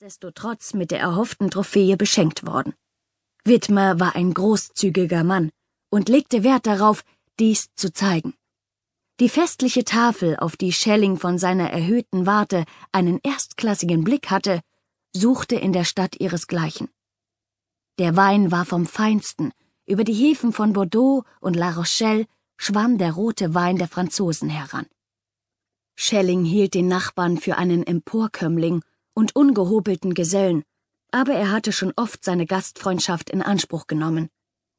nichtsdestotrotz mit der erhofften Trophäe beschenkt worden. Widmer war ein großzügiger Mann und legte Wert darauf, dies zu zeigen. Die festliche Tafel, auf die Schelling von seiner erhöhten Warte einen erstklassigen Blick hatte, suchte in der Stadt ihresgleichen. Der Wein war vom Feinsten, über die Häfen von Bordeaux und La Rochelle schwamm der rote Wein der Franzosen heran. Schelling hielt den Nachbarn für einen Emporkömmling und ungehobelten Gesellen, aber er hatte schon oft seine Gastfreundschaft in Anspruch genommen.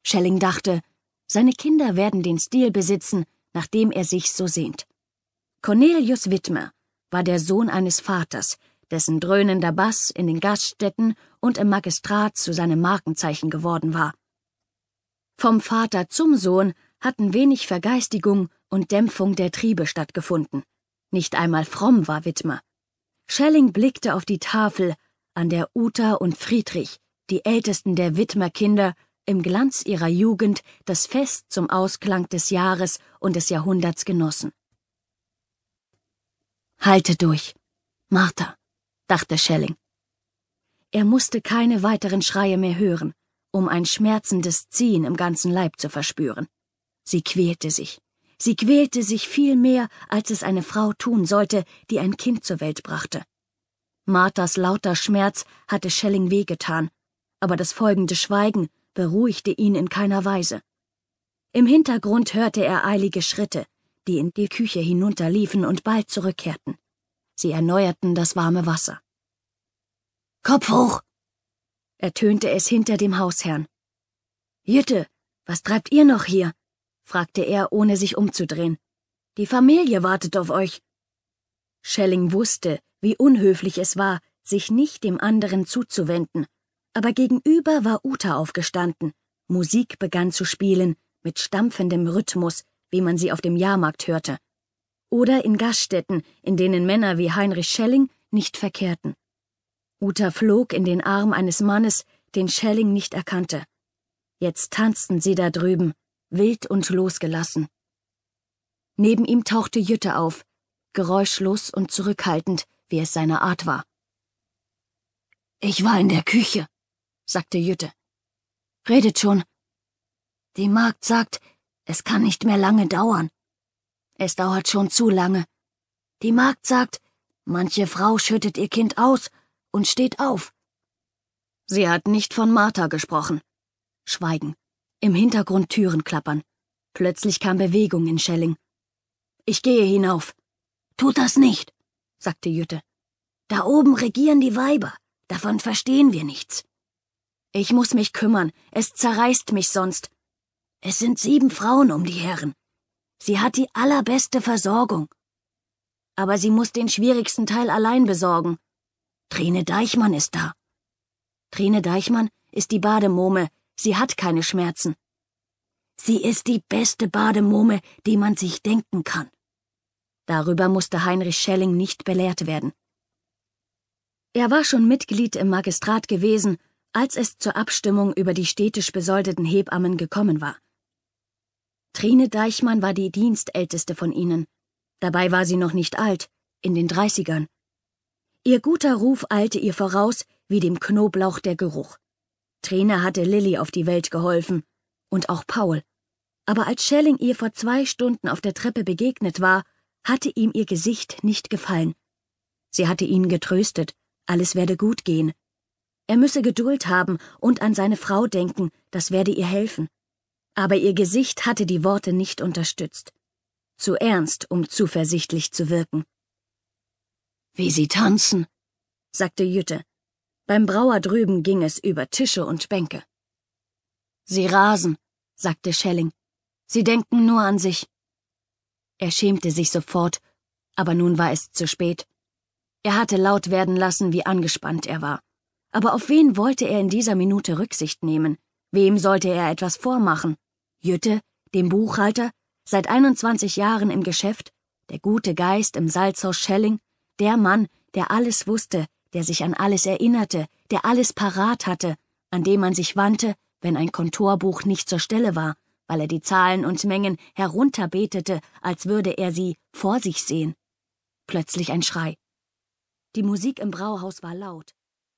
Schelling dachte, seine Kinder werden den Stil besitzen, nach dem er sich so sehnt. Cornelius Wittmer war der Sohn eines Vaters, dessen dröhnender Bass in den Gaststätten und im Magistrat zu seinem Markenzeichen geworden war. Vom Vater zum Sohn hatten wenig Vergeistigung und Dämpfung der Triebe stattgefunden. Nicht einmal fromm war Wittmer. Schelling blickte auf die Tafel, an der Uta und Friedrich, die ältesten der Widmerkinder, im Glanz ihrer Jugend das Fest zum Ausklang des Jahres und des Jahrhunderts genossen. Halte durch, Martha, dachte Schelling. Er musste keine weiteren Schreie mehr hören, um ein schmerzendes Ziehen im ganzen Leib zu verspüren. Sie quälte sich. Sie quälte sich viel mehr, als es eine Frau tun sollte, die ein Kind zur Welt brachte. Marthas lauter Schmerz hatte Schelling wehgetan, aber das folgende Schweigen beruhigte ihn in keiner Weise. Im Hintergrund hörte er eilige Schritte, die in die Küche hinunterliefen und bald zurückkehrten. Sie erneuerten das warme Wasser. Kopf hoch! ertönte es hinter dem Hausherrn. Jütte, was treibt ihr noch hier? Fragte er, ohne sich umzudrehen. Die Familie wartet auf euch. Schelling wusste, wie unhöflich es war, sich nicht dem anderen zuzuwenden, aber gegenüber war Uta aufgestanden, Musik begann zu spielen, mit stampfendem Rhythmus, wie man sie auf dem Jahrmarkt hörte. Oder in Gaststätten, in denen Männer wie Heinrich Schelling nicht verkehrten. Uta flog in den Arm eines Mannes, den Schelling nicht erkannte. Jetzt tanzten sie da drüben, wild und losgelassen. Neben ihm tauchte Jütte auf, geräuschlos und zurückhaltend, wie es seine Art war. Ich war in der Küche, sagte Jütte. Redet schon. Die Magd sagt, es kann nicht mehr lange dauern. Es dauert schon zu lange. Die Magd sagt, manche Frau schüttet ihr Kind aus und steht auf. Sie hat nicht von Martha gesprochen. Schweigen. Im Hintergrund Türen klappern. Plötzlich kam Bewegung in Schelling. Ich gehe hinauf. Tut das nicht, sagte Jütte. Da oben regieren die Weiber. Davon verstehen wir nichts. Ich muss mich kümmern. Es zerreißt mich sonst. Es sind sieben Frauen um die Herren. Sie hat die allerbeste Versorgung. Aber sie muss den schwierigsten Teil allein besorgen. Trine Deichmann ist da. Trine Deichmann ist die Bademome, Sie hat keine Schmerzen. Sie ist die beste Bademumme, die man sich denken kann. Darüber musste Heinrich Schelling nicht belehrt werden. Er war schon Mitglied im Magistrat gewesen, als es zur Abstimmung über die städtisch besoldeten Hebammen gekommen war. Trine Deichmann war die Dienstälteste von ihnen. Dabei war sie noch nicht alt, in den Dreißigern. Ihr guter Ruf eilte ihr voraus wie dem Knoblauch der Geruch. Trine hatte Lilly auf die Welt geholfen und auch Paul. Aber als Schelling ihr vor zwei Stunden auf der Treppe begegnet war, hatte ihm ihr Gesicht nicht gefallen. Sie hatte ihn getröstet, alles werde gut gehen. Er müsse Geduld haben und an seine Frau denken, das werde ihr helfen. Aber ihr Gesicht hatte die Worte nicht unterstützt. Zu ernst, um zuversichtlich zu wirken. Wie sie tanzen, sagte Jütte. Beim Brauer drüben ging es über Tische und Bänke. Sie rasen, sagte Schelling. Sie denken nur an sich. Er schämte sich sofort, aber nun war es zu spät. Er hatte laut werden lassen, wie angespannt er war. Aber auf wen wollte er in dieser Minute Rücksicht nehmen? Wem sollte er etwas vormachen? Jütte, dem Buchhalter, seit 21 Jahren im Geschäft, der gute Geist im Salzhaus Schelling, der Mann, der alles wusste, der sich an alles erinnerte, der alles parat hatte, an dem man sich wandte, wenn ein Kontorbuch nicht zur Stelle war, weil er die Zahlen und Mengen herunterbetete, als würde er sie vor sich sehen. Plötzlich ein Schrei. Die Musik im Brauhaus war laut.